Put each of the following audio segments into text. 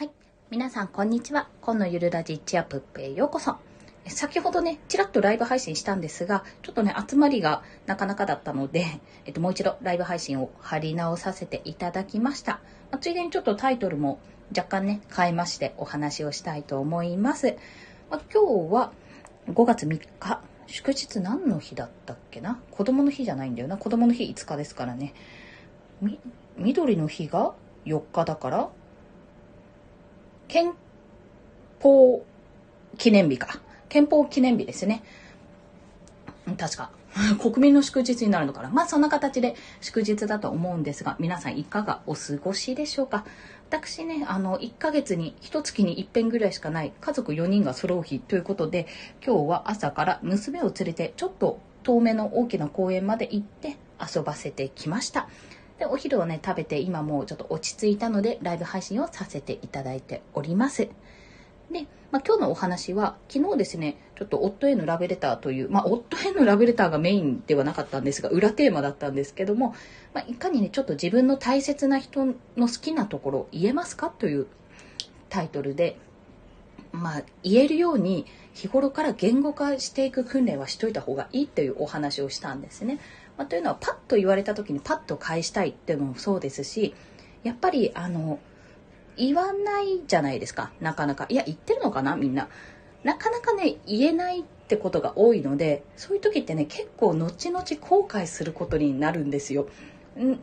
はい。皆さん、こんにちは。今のゆるラジチアプップへようこそ。先ほどね、ちらっとライブ配信したんですが、ちょっとね、集まりがなかなかだったので、えっと、もう一度ライブ配信を貼り直させていただきました。まあ、ついでにちょっとタイトルも若干ね、変えましてお話をしたいと思います。まあ、今日は5月3日、祝日何の日だったっけな？子供の日じゃないんだよな。子供の日5日ですからね。み、緑の日が4日だから、憲法記念日か。憲法記念日ですね。確か。国民の祝日になるのかな。まあそんな形で祝日だと思うんですが、皆さんいかがお過ごしでしょうか。私ね、あの、1ヶ月に、1月に1遍ぐらいしかない家族4人が揃う日ということで、今日は朝から娘を連れて、ちょっと遠めの大きな公園まで行って遊ばせてきました。で、お昼をね、食べて今もうちょっと落ち着いたので、ライブ配信をさせていただいております。で、まあ、今日のお話は、昨日ですね、ちょっと夫へのラブレターという、まあ、夫へのラブレターがメインではなかったんですが、裏テーマだったんですけども、まあ、いかにね、ちょっと自分の大切な人の好きなところ言えますかというタイトルで、まあ、言えるように日頃から言語化していく訓練はしといた方がいいというお話をしたんですね。まあ、というのはパッと言われた時にパッと返したいっていうのもそうですしやっぱりあの言わないじゃないですか。なかなか。いや言ってるのかなみんな。なかなかね言えないってことが多いのでそういう時ってね結構後々後悔することになるんですよ。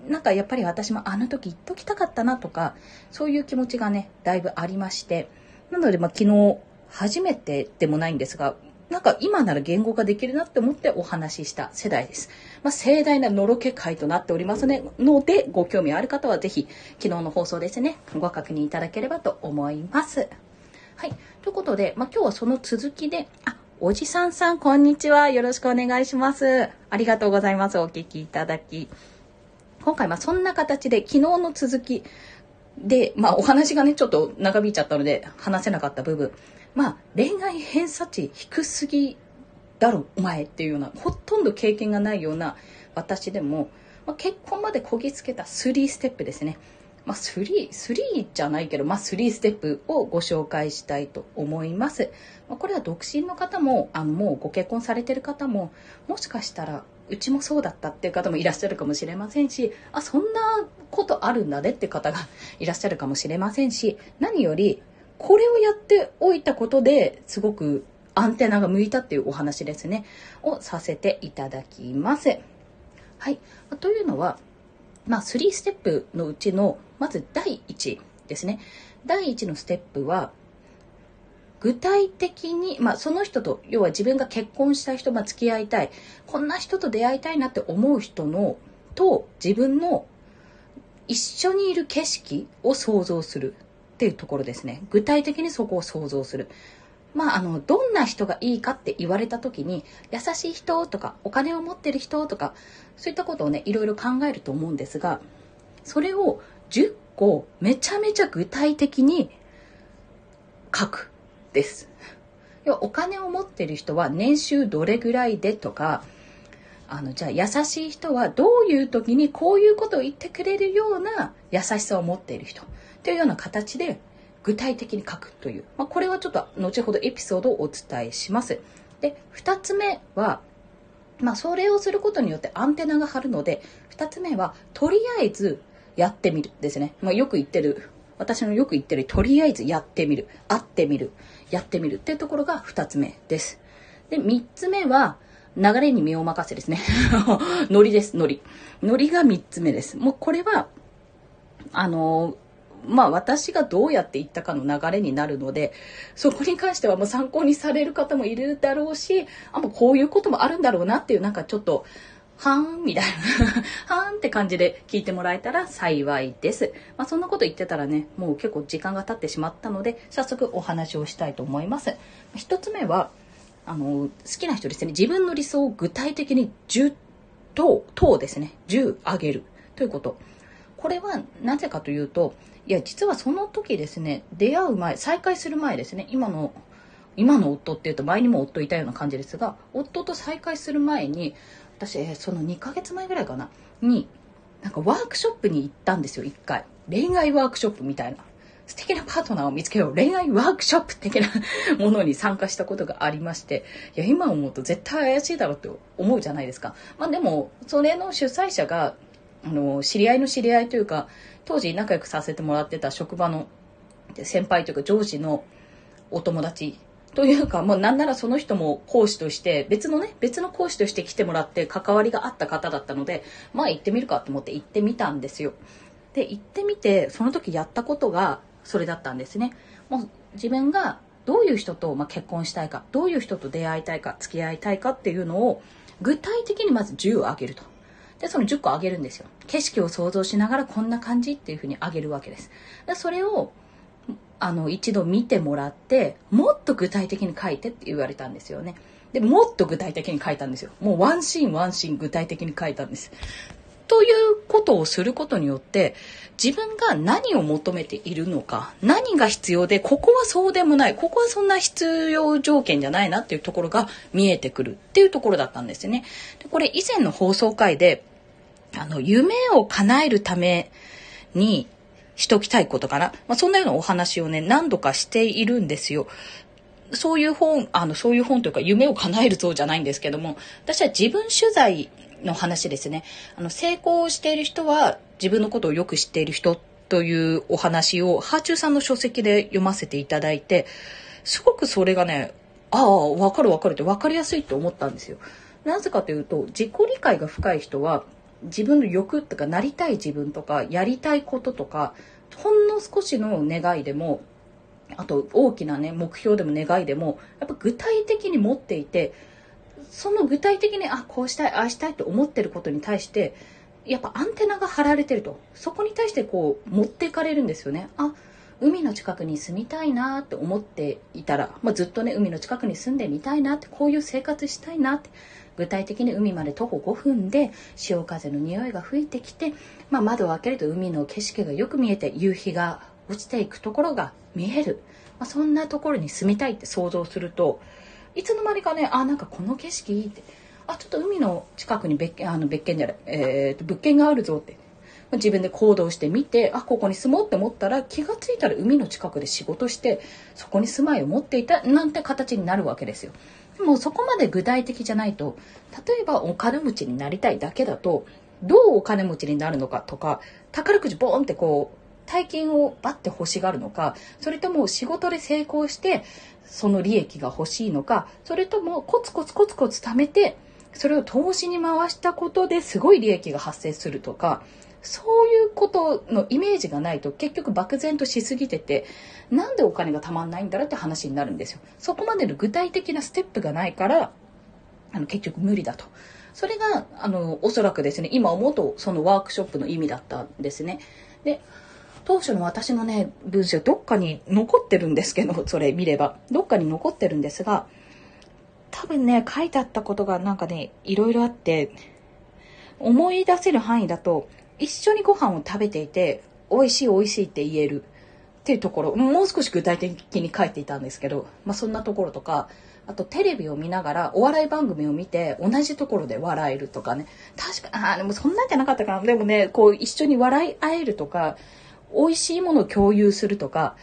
なんかやっぱり私もあの時言っときたかったなとかそういう気持ちがねだいぶありまして。なのでまあ昨日初めてでもないんですがなんか今なら言語化できるなって思ってお話しした世代です。まあ、盛大なのろけ会となっておりますねので、ご興味ある方はぜひ昨日の放送ですね、ご確認いただければと思います。はい。ということで、まあ、今日はその続きで、あ、おじさんさん、こんにちは。よろしくお願いします。ありがとうございます。お聞きいただき。今回、はそんな形で、昨日の続きで、まあ、お話がね、ちょっと長引いちゃったので、話せなかった部分。まあ、恋愛偏差値低すぎだろ、お前っていうような、ほとんど経験がないような私でも、まあ、結婚までこぎつけた3ステップですね。まあ、3、3じゃないけど、まあ、3ステップをご紹介したいと思います。まあ、これは独身の方も、あの、もうご結婚されてる方も、もしかしたら、うちもそうだったっていう方もいらっしゃるかもしれませんし、あ、そんなことあるんだねって方が いらっしゃるかもしれませんし、何より、これをやっておいたことですごくアンテナが向いたっていうお話ですね。をさせていただきます。はい。というのは、まあ、3ステップのうちの、まず第1ですね。第1のステップは、具体的に、まあ、その人と、要は自分が結婚した人、まあ、付き合いたい、こんな人と出会いたいなって思う人の、と自分の一緒にいる景色を想像するっていうところですね。具体的にそこを想像する。まあ、あの、どんな人がいいかって言われた時に、優しい人とか、お金を持ってる人とか、そういったことをね、いろいろ考えると思うんですが、それを10個めちゃめちゃ具体的に書くです。要はお金を持ってる人は年収どれぐらいでとか、あの、じゃあ優しい人はどういう時にこういうことを言ってくれるような優しさを持っている人。というような形で具体的に書くという、まあ、これはちょっと後ほどエピソードをお伝えします。で、2つ目は、まあ、それをすることによってアンテナが張るので、2つ目は、とりあえずやってみるですね。まあ、よく言ってる、私のよく言ってる、とりあえずやってみる、会ってみる、やってみるっていうところが2つ目です。で、3つ目は、流れに身を任せですね。ノリです、ノリ。ノリが3つ目です。もうこれは、あのまあ私がどうやっていったかの流れになるので、そこに関してはもう参考にされる方もいるだろうし、あ、もうこういうこともあるんだろうなっていうなんかちょっと、はーんみたいな はーんって感じで聞いてもらえたら幸いです。まあそんなこと言ってたらね、もう結構時間が経ってしまったので、早速お話をしたいと思います。一つ目は、あの、好きな人ですね、自分の理想を具体的に10と、等ですね、10上げるということ。これはなぜかというと、いや、実はその時ですね、出会う前、再会する前ですね、今の、今の夫っていうと前にも夫いたような感じですが、夫と再会する前に、私え、その2ヶ月前ぐらいかな、に、なんかワークショップに行ったんですよ、1回。恋愛ワークショップみたいな。素敵なパートナーを見つけよう恋愛ワークショップ的な ものに参加したことがありましていや今思うと絶対怪しいだろうって思うじゃないですか。まあでもそれの主催者があの知り合いの知り合いというか当時仲良くさせてもらってた職場の先輩というか上司のお友達というか、もうなんならその人も講師として、別のね、別の講師として来てもらって関わりがあった方だったので、まあ行ってみるかと思って行ってみたんですよ。で、行ってみて、その時やったことがそれだったんですね。もう自分がどういう人とまあ結婚したいか、どういう人と出会いたいか、付き合いたいかっていうのを具体的にまず10をあげると。で、その10個あげるんですよ。景色を想像しながらこんな感じっていうふうにあげるわけです。でそれをあの、一度見てもらって、もっと具体的に書いてって言われたんですよね。で、もっと具体的に書いたんですよ。もうワンシーンワンシーン具体的に書いたんです。ということをすることによって、自分が何を求めているのか、何が必要で、ここはそうでもない、ここはそんな必要条件じゃないなっていうところが見えてくるっていうところだったんですね。これ以前の放送回で、あの、夢を叶えるために、しときたいことかな。まあ、そんなようなお話をね、何度かしているんですよ。そういう本、あの、そういう本というか、夢を叶える像じゃないんですけども、私は自分取材の話ですね。あの、成功している人は自分のことをよく知っている人というお話を、ハーチューさんの書籍で読ませていただいて、すごくそれがね、ああ、わかるわかるって分かりやすいって思ったんですよ。なぜかというと、自己理解が深い人は、自分の欲とかなりたい自分とかやりたいこととかほんの少しの願いでもあと大きなね目標でも願いでもやっぱ具体的に持っていてその具体的にあこうしたいあしたいと思ってることに対してやっぱアンテナが張られてると。そこに対してこう持っていかれるんですよね。あ海の近くに住みたいなって思っていたら、まあ、ずっとね海の近くに住んでみたいなってこういう生活したいなって具体的に海まで徒歩5分で潮風の匂いが吹いてきて、まあ、窓を開けると海の景色がよく見えて夕日が落ちていくところが見える、まあ、そんなところに住みたいって想像するといつの間にかねあなんかこの景色いいってあちょっと海の近くに別件あの別件じゃない、えー、と物件があるぞって自分で行動してみてあここに住もうって思ったら気が付いたら海の近くで仕事してそこに住まいを持っていたなんて形になるわけですよ。でもそこまで具体的じゃないと例えばお金持ちになりたいだけだとどうお金持ちになるのかとか宝くじボーンってこう大金をバッて欲しがるのかそれとも仕事で成功してその利益が欲しいのかそれともコツコツコツコツ貯めてそれを投資に回したことですごい利益が発生するとかそういうことのイメージがないと結局漠然としすぎててなんでお金がたまんないんだろうって話になるんですよ。そこまでの具体的なステップがないからあの結局無理だと。それがあのおそらくですね今思うとそのワークショップの意味だったんですね。で当初の私のね文章どっかに残ってるんですけど それ見ればどっかに残ってるんですが多分ね書いてあったことがなんかねいろいろあって思い出せる範囲だと一緒にご飯を食べていて、美味しい美味しいって言えるっていうところ、もう少し具体的に書いていたんですけど、まあそんなところとか、あとテレビを見ながらお笑い番組を見て同じところで笑えるとかね。確か、あでもそんなんじゃなかったかな。でもね、こう一緒に笑い合えるとか、美味しいものを共有するとか、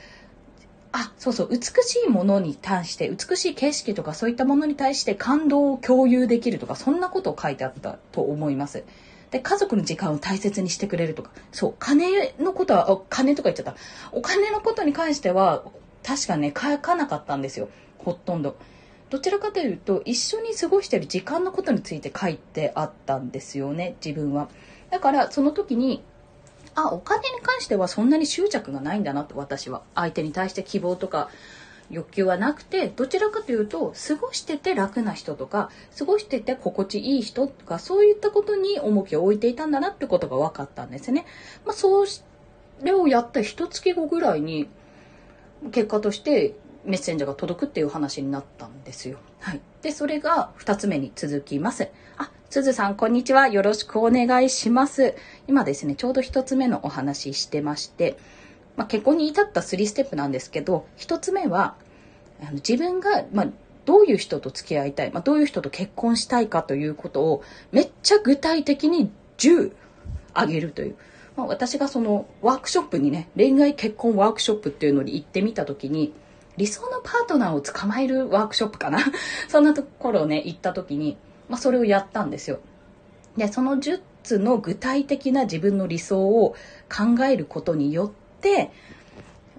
あ、そうそう、美しいものに対して、美しい景色とかそういったものに対して感動を共有できるとか、そんなことを書いてあったと思います。で、家族の時間を大切にしてくれるとか、そう、金のことは、金とか言っちゃった。お金のことに関しては、確かね、書かなかったんですよ。ほとんど。どちらかというと、一緒に過ごしてる時間のことについて書いてあったんですよね、自分は。だから、その時に、あ、お金に関してはそんなに執着がないんだなと、私は。相手に対して希望とか、欲求はなくてどちらかというと過ごしてて楽な人とか過ごしてて心地いい人とかそういったことに重きを置いていたんだなってことが分かったんですね。まあ、それをやった一月後ぐらいに結果としてメッセンジャーが届くっていう話になったんですよ。はい。で、それが2つ目に続きます。あ、すずさん、こんにちは。よろしくお願いします。今ですね、ちょうど1つ目のお話ししてまして、まあ、結婚に至った3ステップなんですけど、1つ目は、あの自分が、まあ、どういう人と付き合いたい、まあ、どういう人と結婚したいかということをめっちゃ具体的に10あげるという。まあ、私がそのワークショップにね、恋愛結婚ワークショップっていうのに行ってみた時に、理想のパートナーを捕まえるワークショップかな そんなところをね、行った時に、まあ、それをやったんですよ。で、その10つの具体的な自分の理想を考えることによって、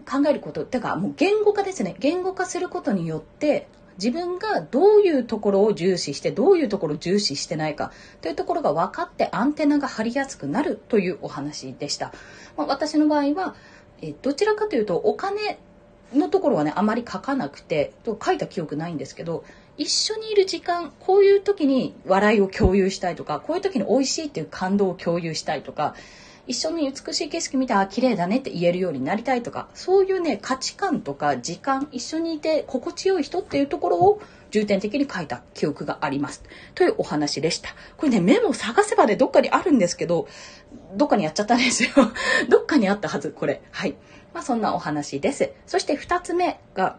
考えること、てかもう言語化ですね。言語化することによって、自分がどういうところを重視してどういうところを重視してないかというところが分かってアンテナが張りやすくなるというお話でした。まあ、私の場合はえどちらかというとお金のところはねあまり書かなくてと書いた記憶ないんですけど一緒にいる時間こういう時に笑いを共有したいとかこういう時に美味しいっていう感動を共有したいとか一緒に美しい景色見て、あ、綺麗だねって言えるようになりたいとか、そういうね、価値観とか時間、一緒にいて心地よい人っていうところを重点的に書いた記憶があります。というお話でした。これね、メモ探せばね、どっかにあるんですけど、どっかにやっちゃったんですよ。どっかにあったはず、これ。はい。まあ、そんなお話です。そして二つ目が、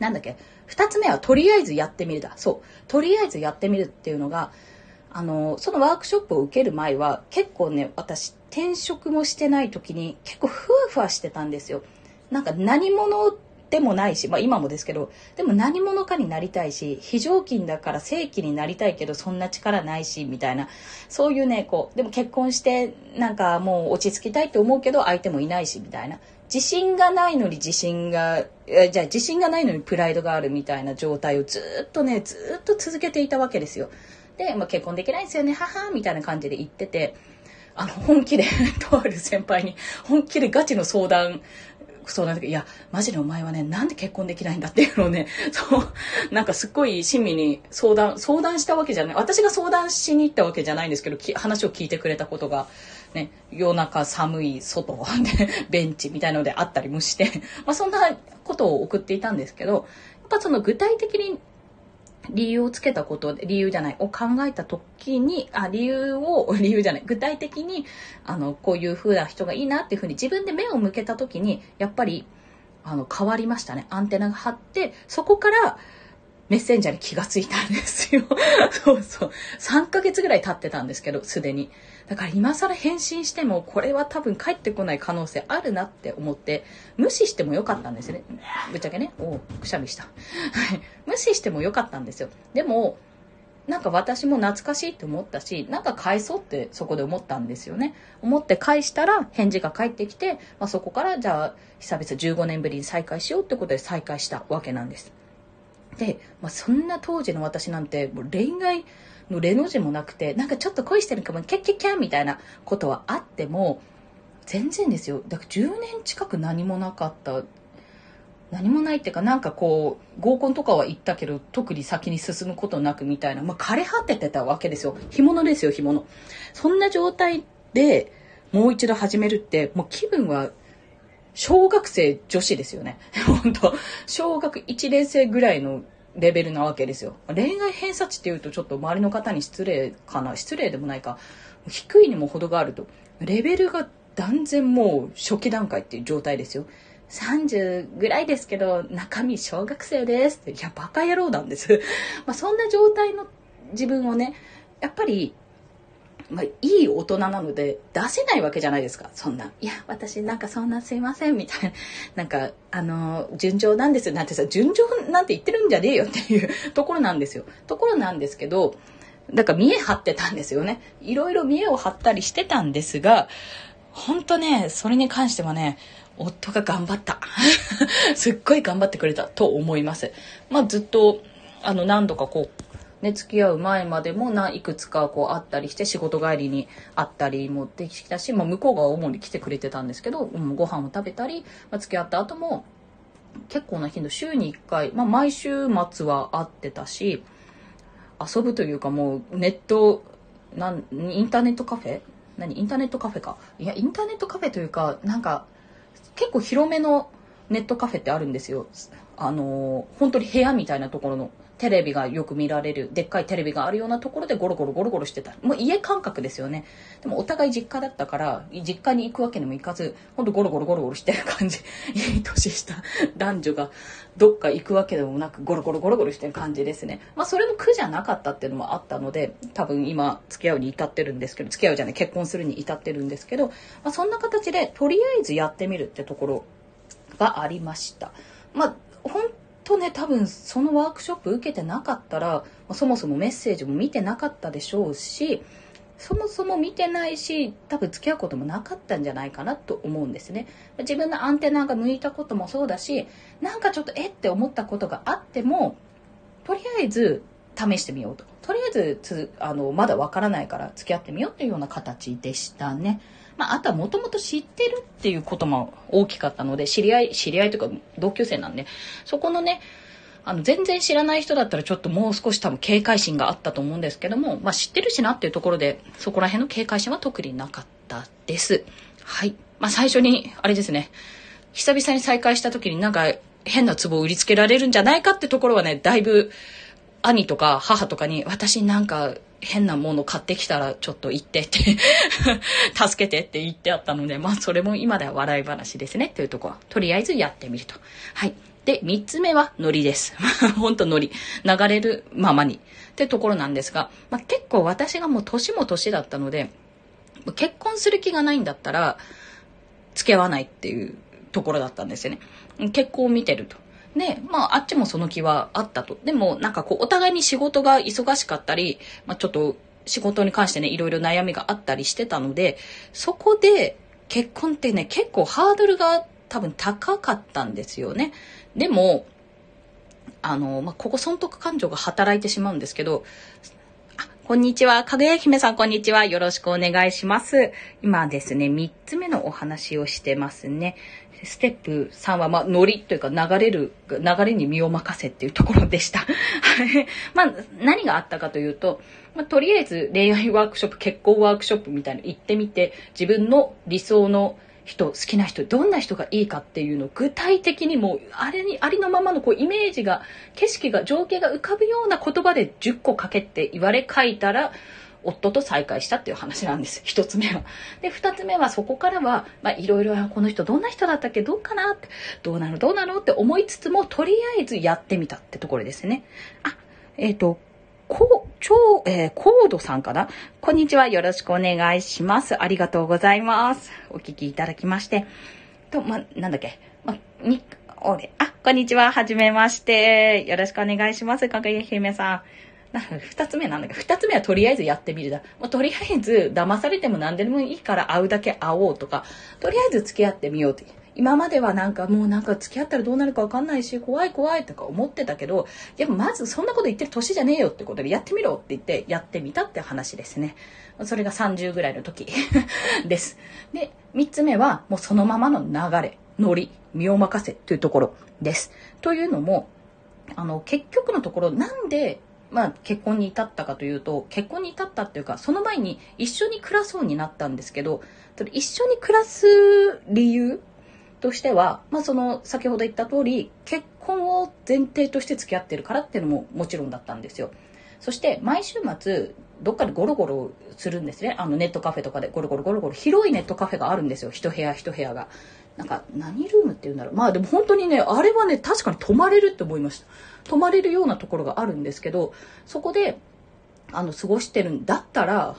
なんだっけ？二つ目はとりあえずやってみるだ。そう。とりあえずやってみるっていうのが、あの、そのワークショップを受ける前は結構ね、私転職もしてない時に結構ふわふわしてたんですよ。なんか何者でもないし、まあ今もですけど、でも何者かになりたいし、非常勤だから正規になりたいけどそんな力ないし、みたいな、そういうね、こう、でも結婚してなんかもう落ち着きたいって思うけど相手もいないし、みたいな。自信がないのに自信が、じゃあ自信がないのにプライドがあるみたいな状態をずっとね、ずっと続けていたわけですよ。で、まあ、結婚できないんですよね、母みたいな感じで言ってて、あの、本気で とある先輩に、本気でガチの相談、相談だけいや、マジでお前はね、なんで結婚できないんだっていうのをね、そう、なんかすっごい親身に相談、相談したわけじゃない。私が相談しに行ったわけじゃないんですけど、話を聞いてくれたことが、ね、夜中寒い外で、ベンチみたいのであったりもして、まあそんなことを送っていたんですけど、やっぱその具体的に理由をつけたこと、理由じゃない、を考えた時に、あ、理由を、理由じゃない、具体的に、あの、こういう風な人がいいなっていう風に自分で目を向けた時に、やっぱり、あの、変わりましたね。アンテナが張って、そこから、メッセンジャーに気がついたんですよ。そうそう。3ヶ月ぐらい経ってたんですけど、すでに。だから今更返信しても、これは多分帰ってこない可能性あるなって思って、無視してもよかったんですね。ぶっちゃけね。おくしゃみした。無視してもよかったんですよ。でも、なんか私も懐かしいって思ったし、なんか返そうってそこで思ったんですよね。思って返したら返事が返ってきて、まあ、そこからじゃあ久々15年ぶりに再会しようってことで再会したわけなんです。で、まあ、そんな当時の私なんてもう恋愛のレの字もなくてなんかちょっと恋してるかもキャッキャッキャみたいなことはあっても全然ですよ。だから10年近く何もなかった。何もないっていうかなんかこう合コンとかは行ったけど特に先に進むことなくみたいな、まあ、枯れ果ててたわけですよ。干物ですよ干物。そんな状態でもう一度始めるってもう気分は小学生女子ですよね。本当。小学1年生ぐらいのレベルなわけですよ。恋愛偏差値っていうとちょっと周りの方に失礼かな。失礼でもないか。低いにも程があると。レベルが断然もう初期段階っていう状態ですよ。30ぐらいですけど、中身小学生ですって。いや、バカ野郎なんです。まあ、そんな状態の自分をね、やっぱりまあ、いい大人なので出せないわけじゃないですか。そんな。いや、私なんかそんなすいません、みたいな。なんか、あの、順調なんですなんてさ、順調なんて言ってるんじゃねえよっていうところなんですよ。ところなんですけど、だから見え張ってたんですよね。いろいろ見栄を張ったりしてたんですが、本当ね、それに関してはね、夫が頑張った。すっごい頑張ってくれたと思います。まあずっと、あの、何度かこう、ね、付き合う前までもないくつかこうあったりして仕事帰りに会ったりもできたし、まあ、向こうが主に来てくれてたんですけど、うん、ご飯を食べたり、まあ、付き合った後も結構な頻度週に1回、まあ、毎週末は会ってたし遊ぶというかもうネットなんインターネットカフェ？何？インターネットカフェか。いやインターネットカフェというかなんか結構広めのネットカフェってあるんですよ。あの本当に部屋みたいなところのテレビがよく見られる、でっかいテレビがあるようなところでゴロゴロゴロゴロしてた。もう家感覚ですよね。でもお互い実家だったから、実家に行くわけにもいかず、ほんとゴロゴロゴロゴロしてる感じ。いい年した男女がどっか行くわけでもなく、ゴロゴロゴロゴロしてる感じですね。まあそれも苦じゃなかったっていうのもあったので、多分今付き合うに至ってるんですけど、付き合うじゃない、結婚するに至ってるんですけど、まあそんな形でとりあえずやってみるってところがありました。まあ本とね、多分そのワークショップ受けてなかったら、そもそもメッセージも見てなかったでしょうし、そもそも見てないし、多分付き合うこともなかったんじゃないかなと思うんですね。自分のアンテナが向いたこともそうだし、なんかちょっとえって思ったことがあっても、とりあえず試してみようと。とりあえずつあのまだわからないから付き合ってみようっていうような形でしたね。まあ、あとはもともと知ってるっていうことも大きかったので、知り合い、知り合いというか同級生なんで、そこのね、あの、全然知らない人だったらちょっともう少し多分警戒心があったと思うんですけども、まあ、知ってるしなっていうところで、そこら辺の警戒心は特になかったです。はい。まあ、最初に、あれですね、久々に再会した時になんか変な壺を売りつけられるんじゃないかってところはね、だいぶ兄とか母とかに私なんか変なもの買ってきたらちょっと言ってって 助けてって言ってあったので、まあそれも今では笑い話ですねというとこは、とりあえずやってみると。はい。で、三つ目はノリです。ほんとノリ。流れるままに。ってところなんですが、まあ、結構私がもう年も年だったので、結婚する気がないんだったら、付き合わないっていうところだったんですよね。結婚を見てると。で、まあ、あっちもその気はあったと。でも、なんかこう、お互いに仕事が忙しかったり、まあ、ちょっと仕事に関してね、いろいろ悩みがあったりしてたので、そこで結婚ってね、結構ハードルが多分高かったんですよね。でも、あの、まあ、ここ損得感情が働いてしまうんですけど、こんにちは。かぐや姫さん、こんにちは。よろしくお願いします。今ですね、3つ目のお話をしてますね。ステップ3は、まあ、ノリというか流れる、流れに身を任せっていうところでした。まあ、何があったかというと、まあ、とりあえず恋愛ワークショップ、結婚ワークショップみたいなの行ってみて、自分の理想の人、好きな人、どんな人がいいかっていうのを具体的にもう、あれに、ありのままのこうイメージが、景色が、情景が浮かぶような言葉で10個かけって言われ書いたら、夫と再会したっていう話なんです。一つ目は。で、二つ目はそこからは、まあいろいろ、この人どんな人だったっけ？どうかな？って、どうなの？どうなの？って思いつつも、とりあえずやってみたってところですね。あ、えっ、ー、と、こう、超、えー、コードさんかな？こんにちは。よろしくお願いします。ありがとうございます。お聞きいただきまして。と、ま、なんだっけ？ま、に、俺、あ、こんにちは。はじめまして。よろしくお願いします。かぐや姫さん。な 二つ目なんだけど、二つ目はとりあえずやってみるだ。もうとりあえず騙されても何でもいいから会うだけ会おうとか、とりあえず付き合ってみようって。今まではなんかもうなんか付き合ったらどうなるかわかんないし、怖い怖いとか思ってたけど、いやまずそんなこと言ってる年じゃねえよってことでやってみろって言ってやってみたって話ですね。それが30ぐらいの時 です。で、三つ目はもうそのままの流れ、ノリ、身を任せというところです。というのも、あの、結局のところなんでまあ、結婚に至ったかというと結婚に至ったっていうかその前に一緒に暮らそうになったんですけど一緒に暮らす理由としては、まあ、その先ほど言った通り結婚を前提として付き合ってるからっていうのももちろんだったんですよ。そして毎週末どっかでゴロゴロするんですね。あのネットカフェとかでゴロゴロゴロゴロ広いネットカフェがあるんですよ。一部屋一部屋が。なんか何ルームっていうんだろうまあでも本当にねあれはね確かに泊まれるって思いました泊まれるようなところがあるんですけど、そこで、あの、過ごしてるんだったら、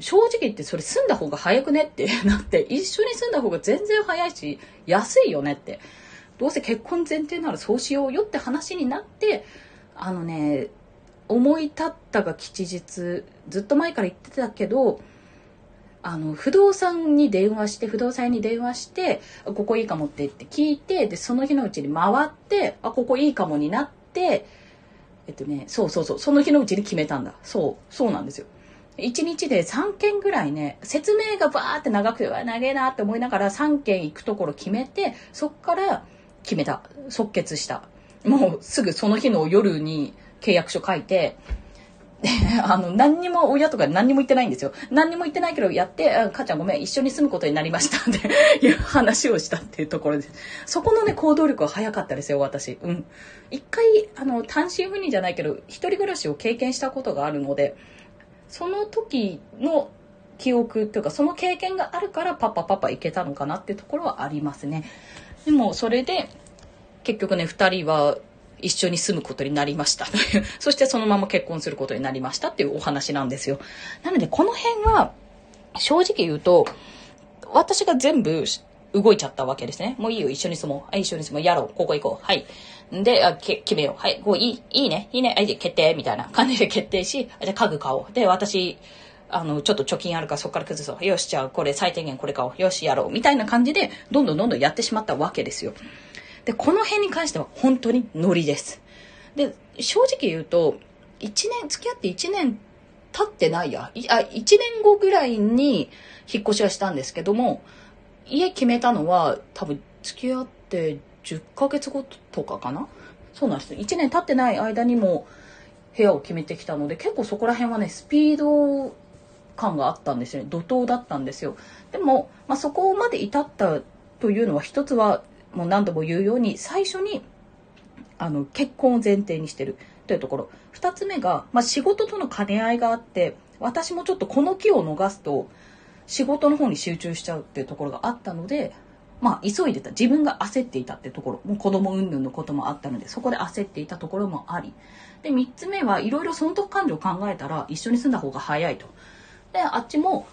正直言ってそれ住んだ方が早くねって なって、一緒に住んだ方が全然早いし、安いよねって。どうせ結婚前提ならそうしようよって話になって、あのね、思い立ったが吉日、ずっと前から言ってたけど、あの、不動産に電話して、不動産に電話して、ここいいかもってって聞いて、で、その日のうちに回って、あ、ここいいかもになって、えっとね、そうそうそう、その日のうちに決めたんだ。そう、そうなんですよ。1日で3件ぐらいね、説明がバーって長くて、長えなって思いながら3件行くところ決めて、そっから決めた。即決した。もうすぐその日の夜に契約書書いて、あの、何にも親とか何にも言ってないんですよ。何にも言ってないけど、やって、母ちゃんごめん、一緒に住むことになりましたっていう話をしたっていうところです。そこのね、行動力は早かったですよ、私。うん。一回、あの、単身赴任じゃないけど、一人暮らしを経験したことがあるので、その時の記憶というか、その経験があるからパパパパ行けたのかなっていうところはありますね。でも、それで、結局ね、二人は一緒に住むことになりましたという、そしてそのまま結婚することになりましたっていうお話なんですよ。なので、この辺は、正直言うと、私が全部動いちゃったわけですね。もういいよ、一緒に住もう。一緒に住もう。やろう。ここ行こう。はい。で、あけ決めよう。はい、こういい、いいね、いいね。はい、決定。みたいな感じで決定し、じゃ家具買おう。で、私、あの、ちょっと貯金あるからそこから崩そう。よし、じゃあこれ最低限これ買おう。よし、やろう。みたいな感じで、どんどんどんどんやってしまったわけですよ。で、この辺に関しては本当にノリです。で、正直言うと、1年、付き合って1年経ってないや。いあ、1年後ぐらいに引っ越しはしたんですけども、家決めたのは多分付き合って10ヶ月後とかかな？そうなんです。1年経ってない間にも部屋を決めてきたので、結構そこら辺はね、スピード感があったんですよね。怒涛だったんですよ。でも、まあ、そこまで至ったというのは一つは、もう何度も言うように、最初にあの、結婚を前提にしてるというところ。二つ目が、まあ、仕事との兼ね合いがあって、私もちょっとこの木を逃すと、仕事の方に集中しちゃうっていうところがあったので、まあ、急いでた。自分が焦っていたってところ。もう子供云々のこともあったので、そこで焦っていたところもあり。で、三つ目はいろいろ損得感情を考えたら、一緒に住んだ方が早いと。で、あっちも、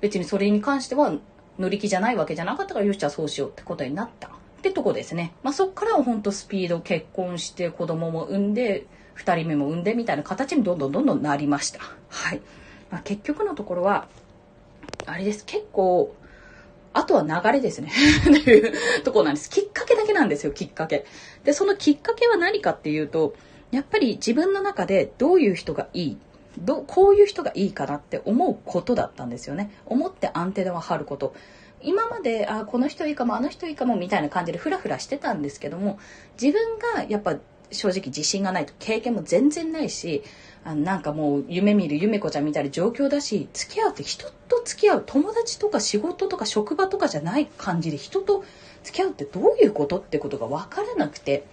別にそれに関しては乗り気じゃないわけじゃなかったから、よし、じゃあそうしようってことになった。ってとこですね。まあ、そっからは本当スピード結婚して子供も産んで、2人目も産んでみたいな形にどんどんどんどんなりました。はい。まあ、結局のところは、あれです。結構、あとは流れですね。っていうところなんです。きっかけだけなんですよ、きっかけ。で、そのきっかけは何かっていうと、やっぱり自分の中でどういう人がいい、どこういう人がいいかなって思うことだったんですよね。思ってアンテナを張ること。今まであこの人いいかもあの人いいかもみたいな感じでフラフラしてたんですけども自分がやっぱ正直自信がないと経験も全然ないしあなんかもう夢見る夢子ちゃんみたいな状況だし付き合うって人と付き合う友達とか仕事とか職場とかじゃない感じで人と付き合うってどういうことってことが分からなくて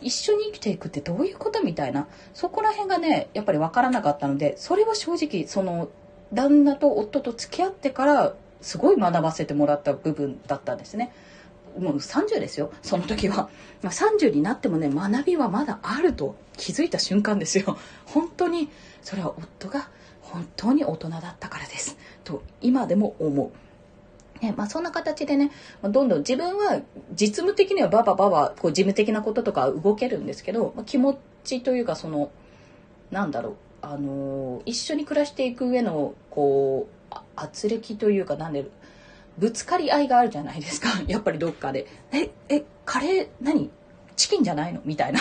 一緒に生きていくってどういうことみたいなそこら辺がねやっぱり分からなかったのでそれは正直その旦那と夫と付き合ってからすごい学ばせてもらった部分だったんですね。もう30ですよ、その時は。30になってもね、学びはまだあると気づいた瞬間ですよ。本当に、それは夫が本当に大人だったからです。と、今でも思う。ね、まあそんな形でね、どんどん自分は実務的にはババババこう事務的なこととか動けるんですけど、まあ、気持ちというかその、なんだろう、あの、一緒に暮らしていく上の、こう、圧力というかなんでぶつかり合いがあるじゃないですかやっぱりどっかでええカレー何チキンじゃないのみたいな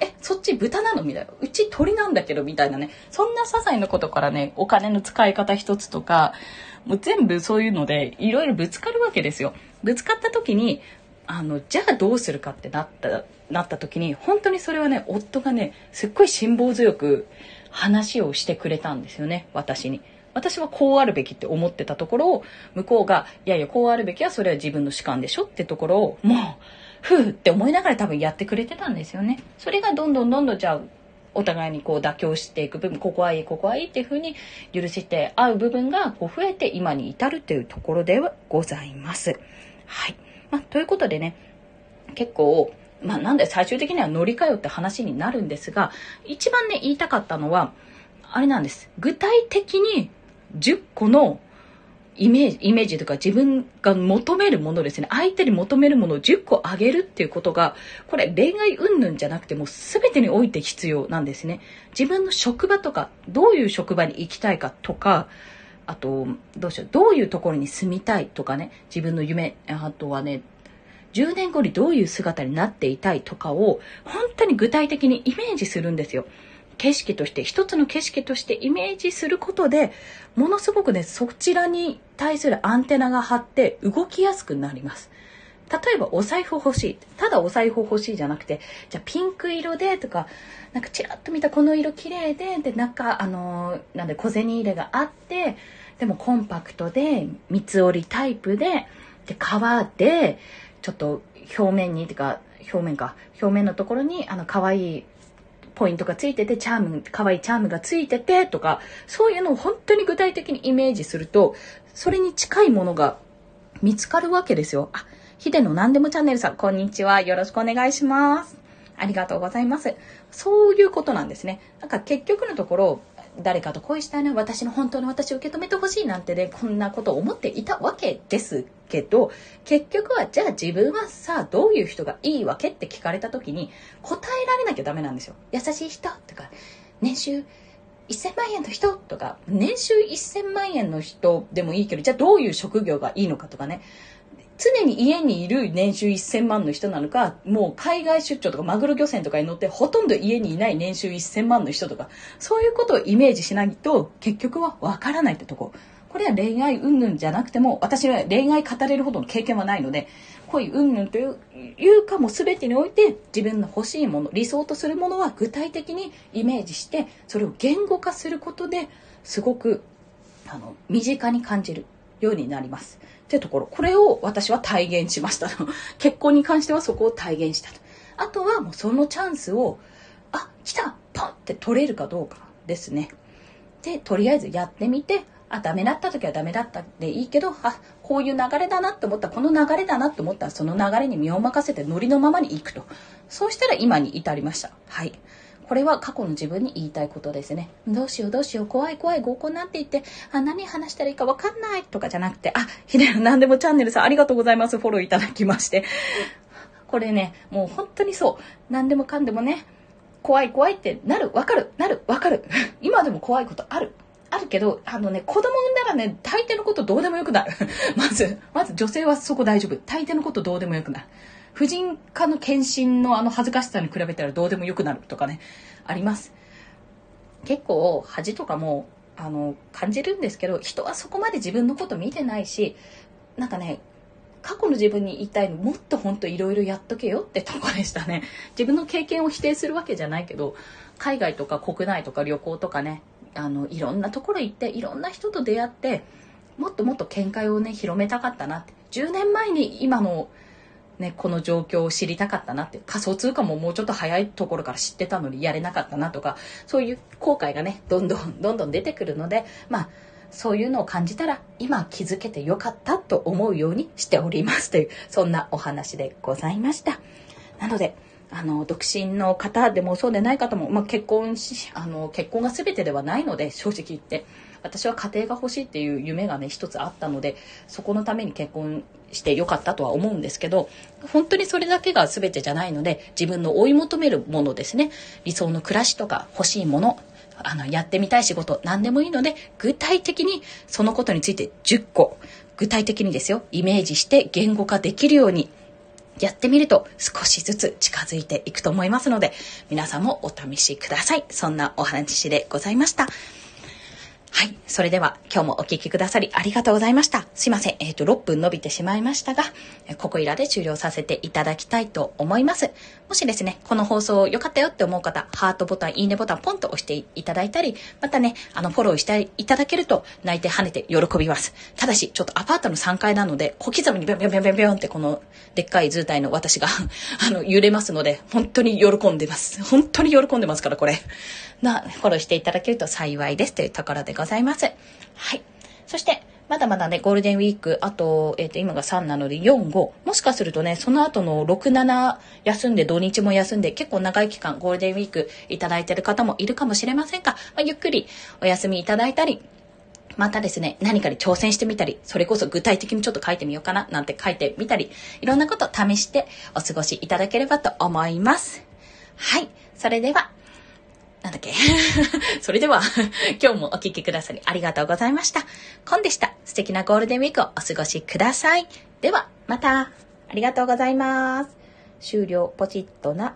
えそっち豚なのみたいなうち鳥なんだけどみたいなねそんな些細なことからねお金の使い方一つとかもう全部そういうのでいろいろぶつかるわけですよぶつかった時にあのじゃあどうするかってなったなった時に本当にそれはね夫がねすっごい辛抱強く話をしてくれたんですよね私に。私はこうあるべきって思ってたところを、向こうが、いやいや、こうあるべきはそれは自分の主観でしょってところを、もう、ふうって思いながら多分やってくれてたんですよね。それがどんどんどんどんじゃあ、お互いにこう妥協していく部分、ここはいい、ここはいいっていうふうに許して合う部分がこう増えて今に至るっていうところではございます。はい。まあ、ということでね、結構、まあなんで最終的には乗り換えよって話になるんですが、一番ね、言いたかったのは、あれなんです。具体的に10個のイメージ、イメージとか自分が求めるものですね。相手に求めるものを10個あげるっていうことが、これ恋愛云々じゃなくても全てにおいて必要なんですね。自分の職場とか、どういう職場に行きたいかとか、あと、どうしよう、どういうところに住みたいとかね、自分の夢、あとはね、10年後にどういう姿になっていたいとかを、本当に具体的にイメージするんですよ。景色として、一つの景色としてイメージすることで、ものすごくね、そちらに対するアンテナが張って動きやすくなります。例えばお財布欲しい。ただお財布欲しいじゃなくて、じゃあピンク色でとか、なんかチラッと見たこの色綺麗で、で、中、あのー、なんで小銭入れがあって、でもコンパクトで、三つ折りタイプで、で、革で、ちょっと表面に、てか、表面か、表面のところに、あの、可愛いポイントがついてて、チャーム、可愛いチャームがついてて、とか、そういうのを本当に具体的にイメージすると、それに近いものが見つかるわけですよ。あ、ヒデの何でもチャンネルさん、こんにちは。よろしくお願いします。ありがとうございます。そういうことなんですね。なんか結局のところ、誰かと恋したいな、私の本当の私を受け止めてほしいなんてね、こんなことを思っていたわけですけど、結局は、じゃあ自分はさ、どういう人がいいわけって聞かれた時に、答えられなきゃダメなんですよ。優しい人とか、年収1000万円の人とか、年収1000万円の人でもいいけど、じゃあどういう職業がいいのかとかね。常に家にいる年収1000万の人なのか、もう海外出張とかマグロ漁船とかに乗ってほとんど家にいない年収1000万の人とか、そういうことをイメージしないと結局はわからないってとこ。これは恋愛云々じゃなくても、私は恋愛語れるほどの経験はないので、恋云々といういうかも全てにおいて自分の欲しいもの、理想とするものは具体的にイメージして、それを言語化することですごくあの身近に感じるようになります。ってところ、これを私は体現しましたと。結婚に関してはそこを体現したと。あとはもうそのチャンスを、あ、来たポンって取れるかどうかですね。で、とりあえずやってみて、あ、ダメだった時はダメだったでいいけど、あ、こういう流れだなって思ったこの流れだなって思ったら、その流れに身を任せてノリのままに行くと。そうしたら今に至りました。はい。これは過去の自分に言いたいことですね。どうしようどうしよう、怖い怖い合コンなんて言って、あ、何話したらいいかわかんないとかじゃなくて、あ、ひでなんでもチャンネルさんありがとうございます。フォローいただきまして。これね、もう本当にそう。何でもかんでもね、怖い怖いってなる、わかる、なる、わかる。今でも怖いことある。あるけど、あのね、子供産んだらね、大抵のことどうでもよくなる。まず、まず女性はそこ大丈夫。大抵のことどうでもよくなる。婦人科の検診のあの恥ずかしさに比べたらどうでもよくなるとかね、あります。結構恥とかもあの感じるんですけど人はそこまで自分のこと見てないしなんかね過去の自分に言いたいのもっとほんといろいろやっとけよってとこでしたね 自分の経験を否定するわけじゃないけど海外とか国内とか旅行とかねあのいろんなところ行っていろんな人と出会ってもっともっと見解をね広めたかったなって10年前に今のね、この状況を知りたかったなって、仮想通貨ももうちょっと早いところから知ってたのにやれなかったなとか、そういう後悔がね、どんどんどんどん出てくるので、まあ、そういうのを感じたら、今気づけてよかったと思うようにしておりますという、そんなお話でございました。なので、あの、独身の方でもそうでない方も、まあ、結婚し、あの、結婚が全てではないので、正直言って。私は家庭が欲しいっていう夢がね、一つあったので、そこのために結婚してよかったとは思うんですけど、本当にそれだけが全てじゃないので、自分の追い求めるものですね。理想の暮らしとか欲しいもの、あの、やってみたい仕事、何でもいいので、具体的にそのことについて10個、具体的にですよ、イメージして言語化できるようにやってみると少しずつ近づいていくと思いますので、皆さんもお試しください。そんなお話でございました。はい。それでは今日もお聴きくださりありがとうございました。すいません。えっ、ー、と、6分伸びてしまいましたが、ここいらで終了させていただきたいと思います。もしですね、この放送良かったよって思う方、ハートボタン、いいねボタンポンと押していただいたり、またね、あの、フォローしていただけると泣いて跳ねて喜びます。ただし、ちょっとアパートの3階なので、小刻みにビョンビョンビョンビョンビョンってこのでっかい図体の私が あの、揺れますので、本当に喜んでます。本当に喜んでますから、これ。な、フォローしていただけると幸いですというところでございます。はい。そして、まだまだね、ゴールデンウィーク、あと、えっ、ー、と、今が3なので4、5。もしかするとね、その後の6、7休んで、土日も休んで、結構長い期間、ゴールデンウィークいただいてる方もいるかもしれませんが、まあ、ゆっくりお休みいただいたり、またですね、何かに挑戦してみたり、それこそ具体的にちょっと書いてみようかな、なんて書いてみたり、いろんなこと試してお過ごしいただければと思います。はい。それでは、なんだっけ？それでは 今日もお聴きくださりありがとうございました。コンでした。素敵なゴールデンウィークをお過ごしください。では、また。ありがとうございます。終了、ポチッとな。